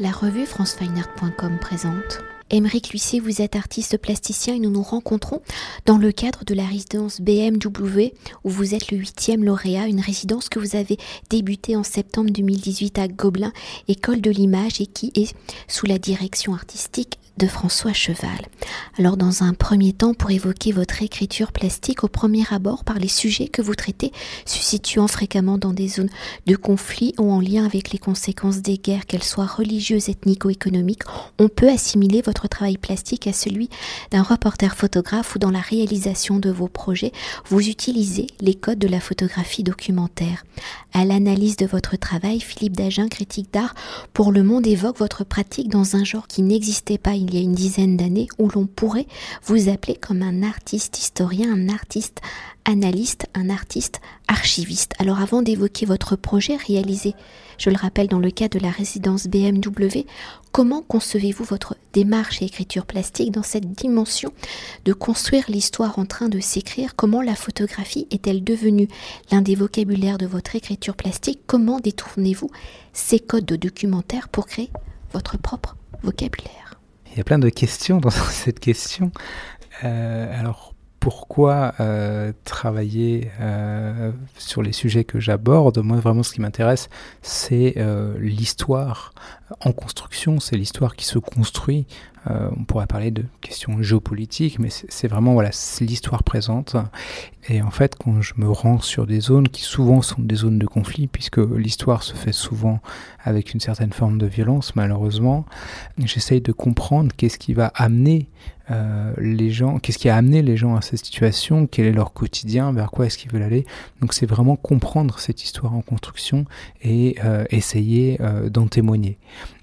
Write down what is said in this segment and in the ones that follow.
La revue francefineart.com présente. Émeric Lucier, vous êtes artiste plasticien et nous nous rencontrons dans le cadre de la résidence BMW où vous êtes le huitième lauréat, une résidence que vous avez débutée en septembre 2018 à Gobelin, école de l'image et qui est sous la direction artistique de François Cheval. Alors dans un premier temps, pour évoquer votre écriture plastique au premier abord par les sujets que vous traitez, se situant fréquemment dans des zones de conflit ou en lien avec les conséquences des guerres, qu'elles soient religieuses, ethnico-économiques, on peut assimiler votre travail plastique à celui d'un reporter photographe ou dans la réalisation de vos projets, vous utilisez les codes de la photographie documentaire. À l'analyse de votre travail, Philippe Dagen, critique d'art pour Le Monde, évoque votre pratique dans un genre qui n'existait pas il y a une dizaine d'années où l'on pourrait vous appeler comme un artiste historien, un artiste analyste, un artiste archiviste. Alors avant d'évoquer votre projet réalisé, je le rappelle dans le cas de la résidence BMW, comment concevez-vous votre démarche et écriture plastique dans cette dimension de construire l'histoire en train de s'écrire? Comment la photographie est-elle devenue l'un des vocabulaires de votre écriture plastique? Comment détournez-vous ces codes de documentaire pour créer votre propre vocabulaire? Il y a plein de questions dans cette question. Euh, alors, pourquoi euh, travailler euh, sur les sujets que j'aborde? Moi, vraiment, ce qui m'intéresse, c'est l'histoire en construction, c'est l'histoire qui se construit. On pourrait parler de questions géopolitiques, mais c'est vraiment voilà l'histoire présente. Et en fait, quand je me rends sur des zones qui souvent sont des zones de conflit, puisque l'histoire se fait souvent avec une certaine forme de violence, malheureusement, j'essaye de comprendre qu'est-ce qui va amener euh, les gens, qu'est-ce qui a amené les gens à cette situation, quel est leur quotidien, vers quoi est-ce qu'ils veulent aller. Donc c'est vraiment comprendre cette histoire en construction et euh, essayer euh, d'en témoigner.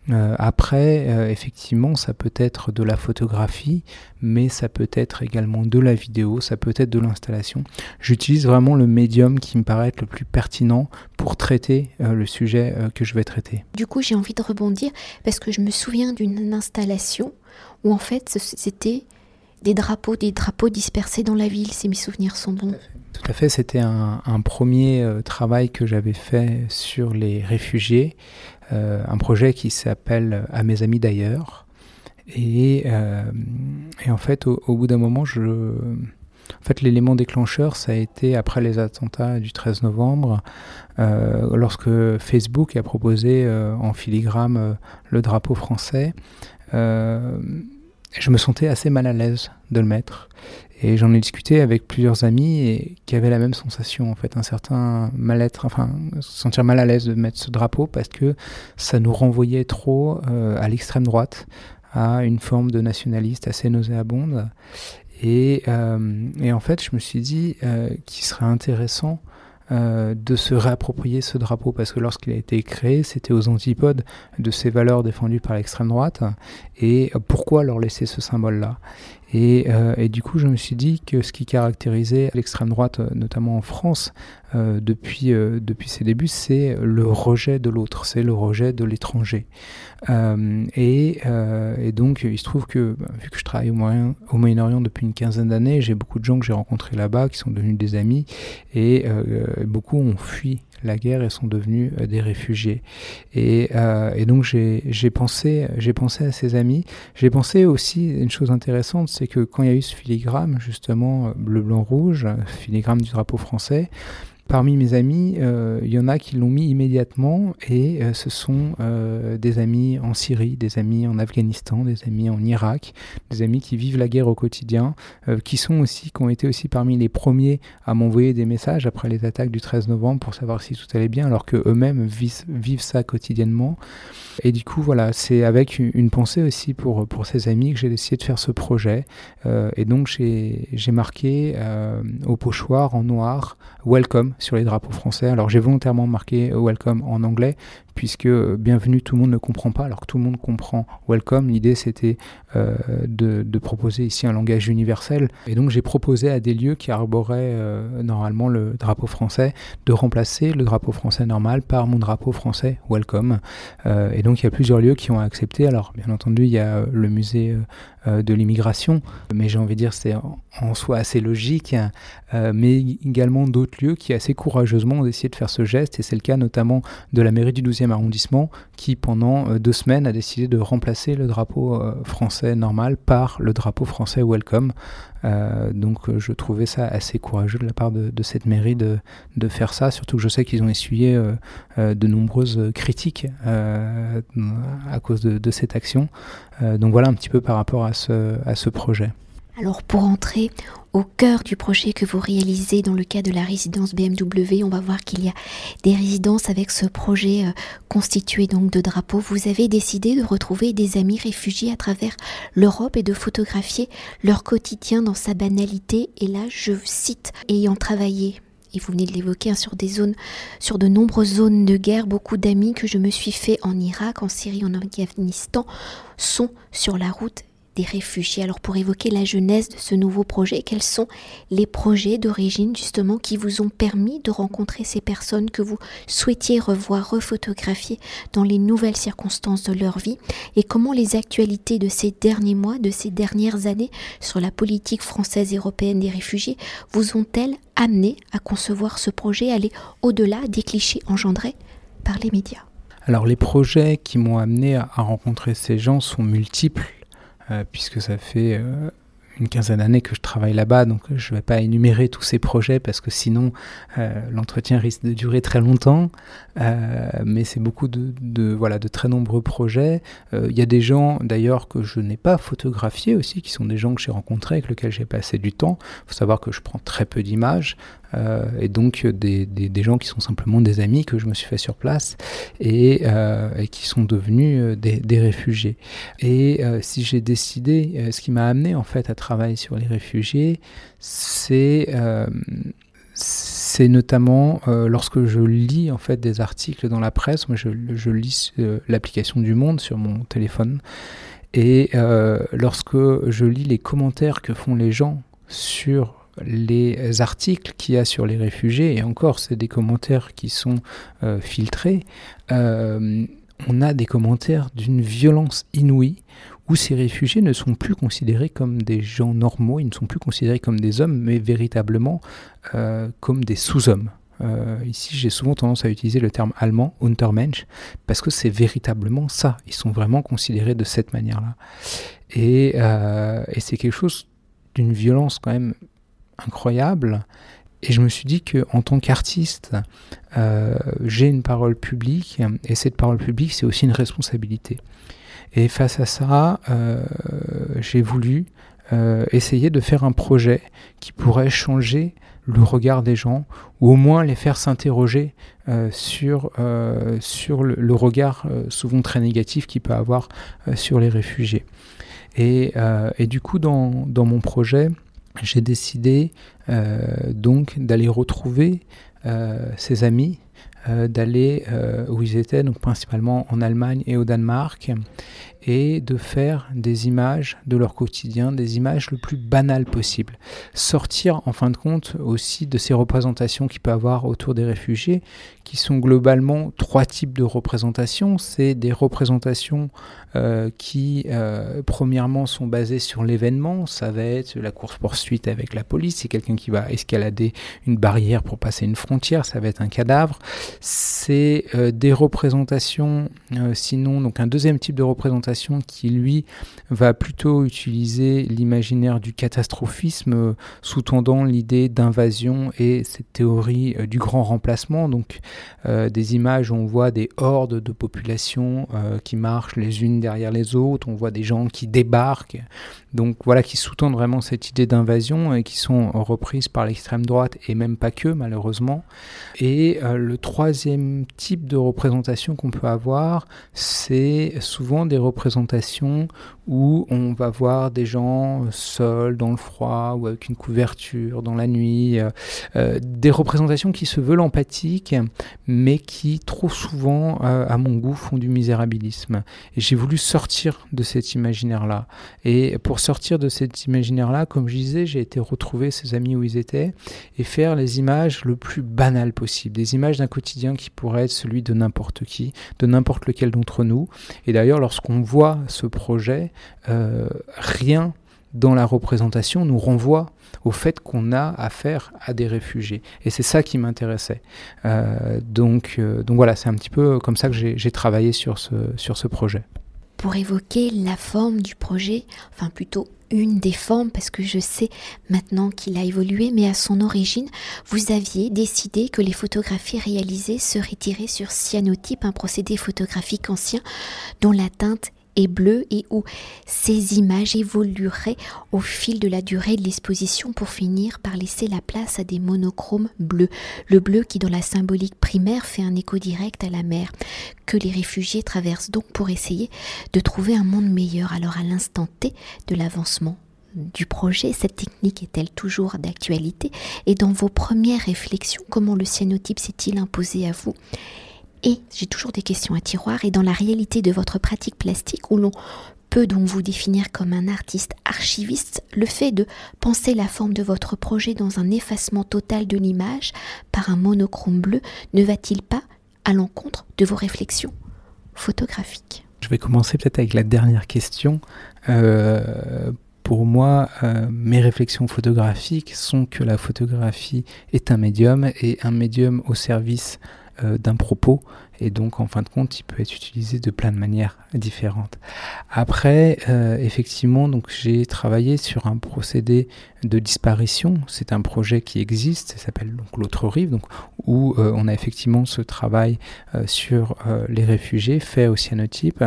Euh, après, euh, effectivement, ça peut être de la photographie, mais ça peut être également de la vidéo, ça peut être de l'installation. J'utilise vraiment le médium qui me paraît être le plus pertinent pour traiter euh, le sujet que je vais traiter. Du coup, j'ai envie de rebondir parce que je me souviens d'une installation où en fait c'était des drapeaux, des drapeaux dispersés dans la ville, si mes souvenirs sont bons. Tout à fait, c'était un, premier travail que j'avais fait sur les réfugiés. Euh, un projet qui s'appelle À mes amis d'ailleurs. Et, euh, en fait, au, bout d'un moment, je, en fait, l'élément déclencheur, ça a été après les attentats du 13 novembre, euh, lorsque Facebook a proposé en filigrane le drapeau français. Je me sentais assez mal à l'aise de le mettre. Et j'en ai discuté avec plusieurs amis et qui avaient la même sensation, en fait, un certain mal-être, enfin, se sentir mal à l'aise de mettre ce drapeau parce que ça nous renvoyait trop euh, à l'extrême droite, à une forme de nationaliste assez nauséabonde. Et, euh, et en fait, je me suis dit euh, qu'il serait intéressant euh, de se réapproprier ce drapeau parce que lorsqu'il a été créé, c'était aux antipodes de ces valeurs défendues par l'extrême droite. Et pourquoi leur laisser ce symbole-là? Euh, et, du coup, je me suis dit que ce qui caractérisait l'extrême droite, euh, notamment en France, depuis, depuis ses débuts, c'est le rejet de l'autre, c'est le rejet de l'étranger. Et, et, donc, il se trouve que, bah, vu que je travaille au, Moyen, au Moyen-Orient depuis une quinzaine d'années, j'ai beaucoup de gens que j'ai rencontrés là-bas qui sont devenus des amis, et beaucoup ont fui la guerre et sont devenus euh, des réfugiés. Et, euh, donc j'ai pensé, pensé à ces amis. J'ai pensé aussi une chose intéressante, c'est que quand il y a eu ce filigrane, justement, bleu, blanc, rouge, filigrane du drapeau français, Parmi mes amis, euh, il y en a qui l'ont mis immédiatement et euh, ce sont euh, des amis en Syrie, des amis en Afghanistan, des amis en Irak, des amis qui vivent la guerre au quotidien, qui sont aussi, qui ont été aussi parmi les premiers à m'envoyer des messages après les attaques du 13 novembre pour savoir si tout allait bien, alors que eux-mêmes vivent, ça quotidiennement. Et du coup, voilà, c'est avec une, pensée aussi pour, pour ces amis que j'ai décidé de faire ce projet. et donc, j'ai marqué au pochoir en noir Welcome sur les drapeaux français. Alors j'ai volontairement marqué Welcome en anglais, puisque euh, Bienvenue tout le monde ne comprend pas, alors que tout le monde comprend Welcome. L'idée c'était euh, de, proposer ici un langage universel. Et donc j'ai proposé à des lieux qui arboraient normalement le drapeau français de remplacer le drapeau français normal par mon drapeau français Welcome. et donc il y a plusieurs lieux qui ont accepté. Alors bien entendu il y a le musée de l'immigration, mais j'ai envie de dire c'est en, soi assez logique, mais également d'autres lieux qui assez courageusement ont décidé de faire ce geste, et c'est le cas notamment de la mairie du 12e arrondissement qui pendant deux semaines a décidé de remplacer le drapeau français normal par le drapeau français Welcome. donc je trouvais ça assez courageux de la part de, cette mairie de, de, faire ça, surtout que je sais qu'ils ont essuyé de nombreuses critiques à cause de, cette action. Euh, donc voilà un petit peu par rapport à ce, à ce projet. Alors pour entrer au cœur du projet que vous réalisez dans le cadre de la résidence BMW, on va voir qu'il y a des résidences avec ce projet euh, constitué donc de drapeaux. Vous avez décidé de retrouver des amis réfugiés à travers l'Europe et de photographier leur quotidien dans sa banalité. Et là, je cite, ayant travaillé et vous venez de l'évoquer, hein, sur des zones, sur de nombreuses zones de guerre, beaucoup d'amis que je me suis fait en Irak, en Syrie, en Afghanistan, sont sur la route des réfugiés. Alors pour évoquer la genèse de ce nouveau projet, quels sont les projets d'origine justement qui vous ont permis de rencontrer ces personnes que vous souhaitiez revoir, refotographier dans les nouvelles circonstances de leur vie? Et comment les actualités de ces derniers mois, de ces dernières années sur la politique française européenne des réfugiés vous ont-elles amené à concevoir ce projet, aller au-delà des clichés engendrés par les médias? Alors les projets qui m'ont amené à rencontrer ces gens sont multiples puisque ça fait euh, une quinzaine d'années que je travaille là-bas, donc je ne vais pas énumérer tous ces projets parce que sinon euh, l'entretien risque de durer très longtemps. mais c'est beaucoup de, voilà, de très nombreux projets. Il y a des gens d'ailleurs que je n'ai pas photographiés aussi, qui sont des gens que j'ai rencontrés, avec lesquels j'ai passé du temps. Il faut savoir que je prends très peu d'images. Euh, et donc des, des, gens qui sont simplement des amis que je me suis fait sur place et, euh, qui sont devenus euh, des, réfugiés. Et si j'ai décidé, ce qui m'a amené en fait à travailler sur les réfugiés, c'est c'est notamment lorsque je lis en fait des articles dans la presse. Moi, je lis l'application du Monde sur mon téléphone, et lorsque je lis les commentaires que font les gens sur les articles qu'il y a sur les réfugiés, et encore, c'est des commentaires qui sont euh, filtrés, euh, on a des commentaires d'une violence inouïe où ces réfugiés ne sont plus considérés comme des gens normaux, ils ne sont plus considérés comme des hommes, mais véritablement euh, comme des sous-hommes. ici, j'ai souvent tendance à utiliser le terme allemand, Untermensch, parce que c'est véritablement ça. Ils sont vraiment considérés de cette manière-là. Et, et c'est quelque chose d'une violence quand même incroyable. Et je me suis dit que en tant qu'artiste, euh, j'ai une parole publique, et cette parole publique, c'est aussi une responsabilité. Et face à ça, euh, j'ai voulu euh, essayer de faire un projet qui pourrait changer le regard des gens, ou au moins les faire s'interroger sur, le, regard souvent très négatif qu'il peut avoir sur les réfugiés. Et, du coup, dans mon projet, j'ai décidé euh, donc d'aller retrouver euh, ses amis, euh, d'aller où ils étaient, donc principalement en Allemagne et au Danemark, et de faire des images de leur quotidien, des images le plus banales possible. Sortir en fin de compte aussi de ces représentations qu'il peut avoir autour des réfugiés, qui sont globalement trois types de représentations. C'est des représentations euh, qui, euh, premièrement, sont basées sur l'événement. Ça va être la course-poursuite avec la police. C'est quelqu'un qui va escalader une barrière pour passer une frontière. Ça va être un cadavre. C'est euh, des représentations, sinon, donc un deuxième type de représentation qui, lui, va plutôt utiliser l'imaginaire du catastrophisme, sous-tendant l'idée d'invasion et cette théorie du grand remplacement. Donc, euh, des images où on voit des hordes de populations euh, qui marchent les unes derrière les autres, on voit des gens qui débarquent, donc voilà, qui sous-tendent vraiment cette idée d'invasion et qui sont reprises par l'extrême droite et même pas que malheureusement. Et euh, le troisième type de représentation qu'on peut avoir, c'est souvent des représentations où on va voir des gens seuls dans le froid ou avec une couverture dans la nuit, des représentations qui se veulent empathiques mais qui trop souvent, euh, à mon goût, font du misérabilisme. Et j'ai voulu sortir de cet imaginaire-là. Et pour sortir de cet imaginaire-là, comme je disais, j'ai été retrouver ces amis où ils étaient et faire les images le plus banales possible, des images un quotidien qui pourrait être celui de n'importe qui, de n'importe lequel d'entre nous. Et d'ailleurs, lorsqu'on voit ce projet, euh, rien dans la représentation nous renvoie au fait qu'on a affaire à des réfugiés. Et c'est ça qui m'intéressait. Euh, donc, euh, donc voilà, c'est un petit peu comme ça que j'ai travaillé sur ce, sur ce projet. Pour évoquer la forme du projet, enfin plutôt une des formes, parce que je sais maintenant qu'il a évolué, mais à son origine, vous aviez décidé que les photographies réalisées seraient tirées sur cyanotype, un procédé photographique ancien dont la teinte et bleu et où ces images évolueraient au fil de la durée de l'exposition pour finir par laisser la place à des monochromes bleus. Le bleu qui dans la symbolique primaire fait un écho direct à la mer, que les réfugiés traversent donc pour essayer de trouver un monde meilleur. Alors à l'instant T de l'avancement du projet, cette technique est-elle toujours d'actualité? Et dans vos premières réflexions, comment le cyanotype s'est-il imposé à vous? Et j'ai toujours des questions à tiroir, et dans la réalité de votre pratique plastique, où l'on peut donc vous définir comme un artiste archiviste, le fait de penser la forme de votre projet dans un effacement total de l'image par un monochrome bleu ne va-t-il pas à l'encontre de vos réflexions photographiques? Je vais commencer peut-être avec la dernière question. Euh, pour moi, euh, mes réflexions photographiques sont que la photographie est un médium et un médium au service d'un propos et donc en fin de compte il peut être utilisé de plein de manières différentes. Après euh, effectivement donc j'ai travaillé sur un procédé de disparition, c'est un projet qui existe, ça s'appelle donc l'autre rive donc où euh, on a effectivement ce travail sur les réfugiés fait au cyanotype.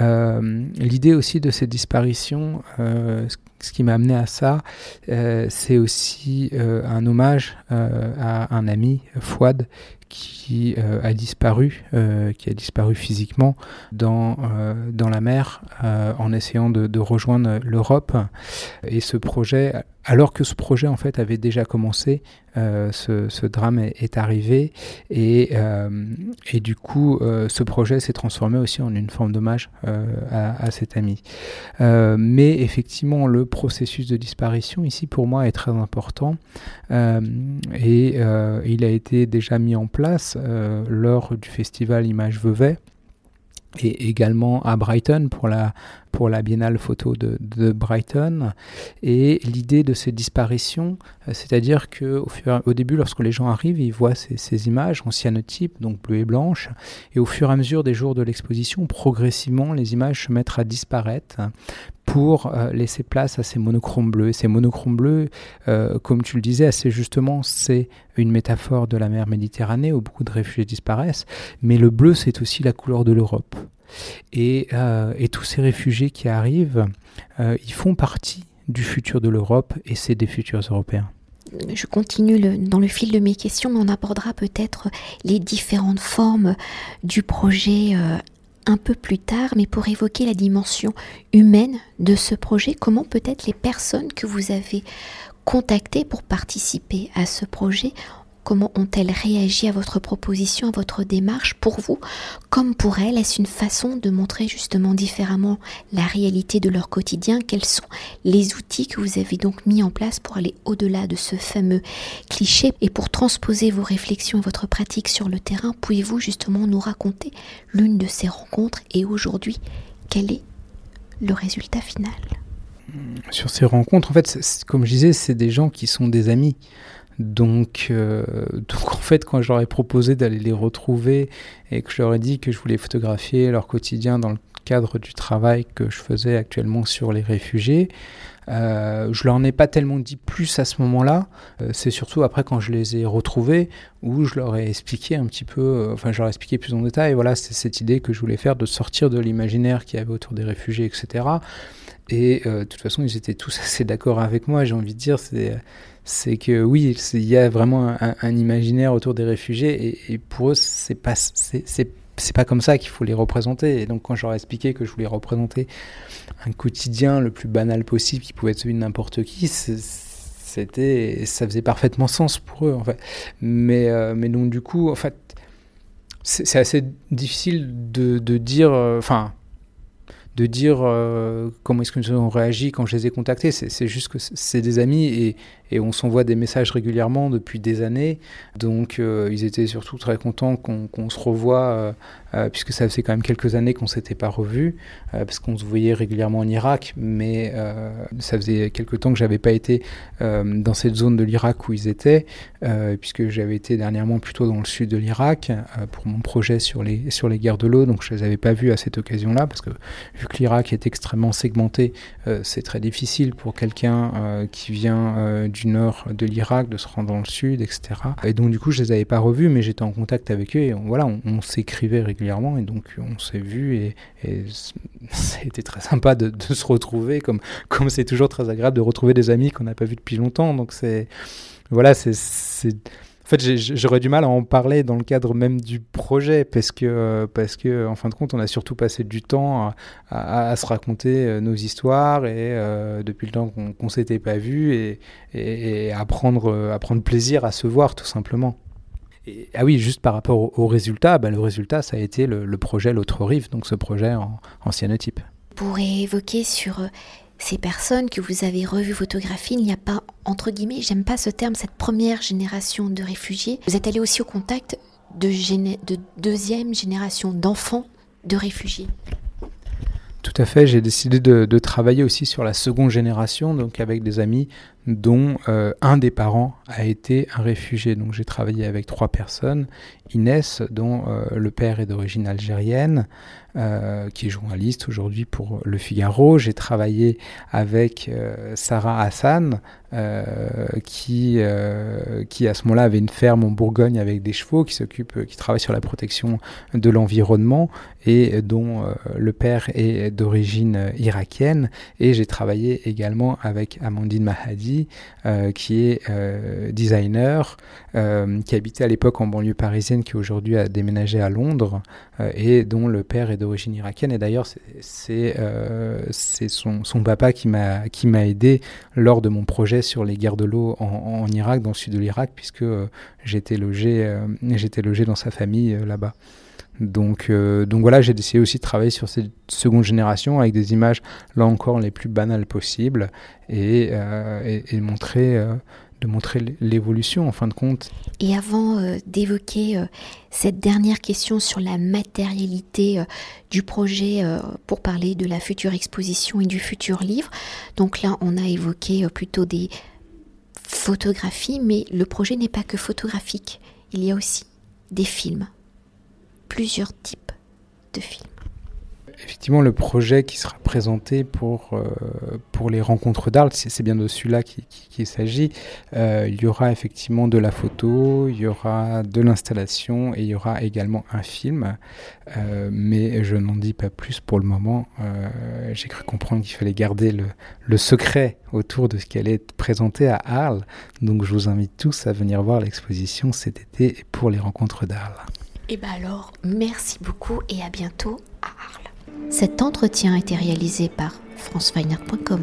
L'idée aussi de cette disparition ce qui m'a amené à ça, c'est aussi un hommage à un ami, Fouad, qui euh, a disparu, euh, qui a disparu physiquement dans, euh, dans la mer en essayant de, rejoindre l'Europe. Et ce projet alors que ce projet en fait avait déjà commencé, euh, ce, drame est, arrivé et, euh, et, du coup euh, ce projet s'est transformé aussi en une forme d'hommage à, cet ami. mais effectivement le processus de disparition ici pour moi est très important et il a été déjà mis en place lors du festival Images Vevey et également à Brighton pour la, pour la biennale photo de, Brighton. Et l'idée de ces disparitions, euh, c'est-à-dire qu'au au début, lorsque les gens arrivent, ils voient ces, ces, images en cyanotype, donc bleu et blanche, et au fur et à mesure des jours de l'exposition, progressivement, les images se mettent à disparaître pour euh, laisser place à ces monochromes bleus. Et ces monochromes bleus, euh, comme tu le disais assez justement, c'est une métaphore de la mer Méditerranée où beaucoup de réfugiés disparaissent, mais le bleu, c'est aussi la couleur de l'Europe. Et, euh, et, tous ces réfugiés qui arrivent, ils font partie du futur de l'Europe et c'est des futurs Européens. Je continue dans le fil de mes questions, mais on abordera peut-être les différentes formes du projet un peu plus tard, mais pour évoquer la dimension humaine de ce projet, comment peut-être les personnes que vous avez contactées pour participer à ce projet Comment ont-elles réagi à votre proposition, à votre démarche Pour vous, comme pour elles, est-ce une façon de montrer justement différemment la réalité de leur quotidien Quels sont les outils que vous avez donc mis en place pour aller au-delà de ce fameux cliché et pour transposer vos réflexions votre pratique sur le terrain Pouvez-vous justement nous raconter l'une de ces rencontres et aujourd'hui, quel est le résultat final? Sur ces rencontres, en fait, comme je disais, c'est des gens qui sont des amis. Donc, euh, donc en fait, quand je leur ai proposé d'aller les retrouver et que je leur ai dit que je voulais photographier leur quotidien dans le cadre du travail que je faisais actuellement sur les réfugiés, euh, je leur en ai pas tellement dit plus à ce moment-là. Euh, c'est surtout après quand je les ai retrouvés où je leur ai expliqué un petit peu, euh, enfin je leur ai expliqué plus en détail. Voilà, c'est cette idée que je voulais faire de sortir de l'imaginaire qu'il y avait autour des réfugiés, etc. Et de toute façon, ils étaient tous assez d'accord avec moi. J'ai envie de dire, c'est c'est que oui, il y a vraiment un, imaginaire autour des réfugiés et, pour eux, c'est pas c'est pas comme ça qu'il faut les représenter. Et donc quand j'aurais expliqué que je voulais représenter un quotidien le plus banal possible, qui pouvait être celui de n'importe qui, c'était ça faisait parfaitement sens pour eux en fait. Mais euh, mais donc du coup, en fait, c'est assez difficile de, de dire, euh, enfin de dire euh, comment est-ce qu'ils ont réagi quand je les ai contactés. C'est juste que c'est des amis et, et on s'envoie des messages régulièrement depuis des années. Donc ils étaient surtout très contents qu'on se revoie, puisque ça faisait quand même quelques années qu'on s'était pas revus, parce qu'on se voyait régulièrement en Irak, mais ça faisait quelques temps que j'avais pas été dans cette zone de l'Irak où ils étaient, puisque j'avais été dernièrement plutôt dans le sud de l'Irak pour mon projet sur les, sur les guerres de l'eau, donc je les avais pas vus à cette occasion-là, parce que vu que l'Irak est extrêmement segmenté, euh, c'est très difficile pour quelqu'un euh, qui vient euh, du nord de l'Irak de se rendre dans le sud, etc. Et donc du coup, je les avais pas revus, mais j'étais en contact avec eux et voilà, on, s'écrivait régulièrement et donc on s'est vus et, et été très sympa de, de se retrouver, comme comme c'est toujours très agréable de retrouver des amis qu'on n'a pas vus depuis longtemps. Donc c'est voilà, c'est fait, j'aurais du mal à en parler dans le cadre même du projet parce que, parce que en fin de compte, on a surtout passé du temps à, se raconter euh, nos histoires et euh, depuis le temps qu'on ne s'était pas vu et, à, prendre, à prendre plaisir à se voir tout simplement. Ah oui, juste par rapport au, résultat, bah, le résultat, ça a été le, projet L'autre rive, donc ce projet en, en cyanotype. Pour évoquer sur euh, ces personnes que vous avez revues photographier, il n'y a pas, entre guillemets, j'aime pas ce terme, cette première génération de réfugiés. Vous êtes allé aussi au contact de, de deuxième génération d'enfants de réfugiés. Tout à fait, j'ai décidé de, travailler aussi sur la seconde génération, donc avec des amis dont euh, un des parents a été un réfugié. Donc j'ai travaillé avec trois personnes. Inès, dont euh, le père est d'origine algérienne, euh, qui est journaliste aujourd'hui pour Le Figaro. J'ai travaillé avec euh, Sarah Hassan, qui, qui à ce moment-là avait une ferme en Bourgogne avec des chevaux, qui s'occupe, qui travaille sur la protection de l'environnement et dont le père est d'origine irakienne. Et j'ai travaillé également avec Amandine Mahadi, qui est designer, qui habitait à l'époque en banlieue parisienne, qui aujourd'hui a déménagé à Londres et dont le père est d'origine irakienne. Et d'ailleurs, c'est euh, son, papa qui m'a aidé lors de mon projet sur les guerres de l'eau en, Irak, dans le sud de l'Irak, puisque euh, euh, j'étais logé dans sa famille là-bas. Donc, donc voilà, j'ai décidé aussi de travailler sur cette seconde génération avec des images, là encore, les plus banales possibles et, et montrer de montrer l'évolution en fin de compte. Et avant euh, d'évoquer euh, cette dernière question sur la matérialité euh, du projet pour parler de la future exposition et du futur livre, donc là on a évoqué plutôt des photographies, mais le projet n'est pas que photographique, il y a aussi des films, plusieurs types de films effectivement, le projet qui sera présenté pour, euh, pour les rencontres d'Arles, c'est bien de celui-là qu'il s'agit. Euh, il y aura effectivement de la photo, il y aura de l'installation et il y aura également un film. Euh, mais je n'en dis pas plus pour le moment. J'ai cru comprendre qu'il fallait garder le, le, secret autour de ce qui allait être présenté à Arles. Donc je vous invite tous à venir voir l'exposition cet été pour les rencontres d'Arles. Et eh bien alors, merci beaucoup et à bientôt à Arles. Cet entretien a été réalisé par franceweiner.com.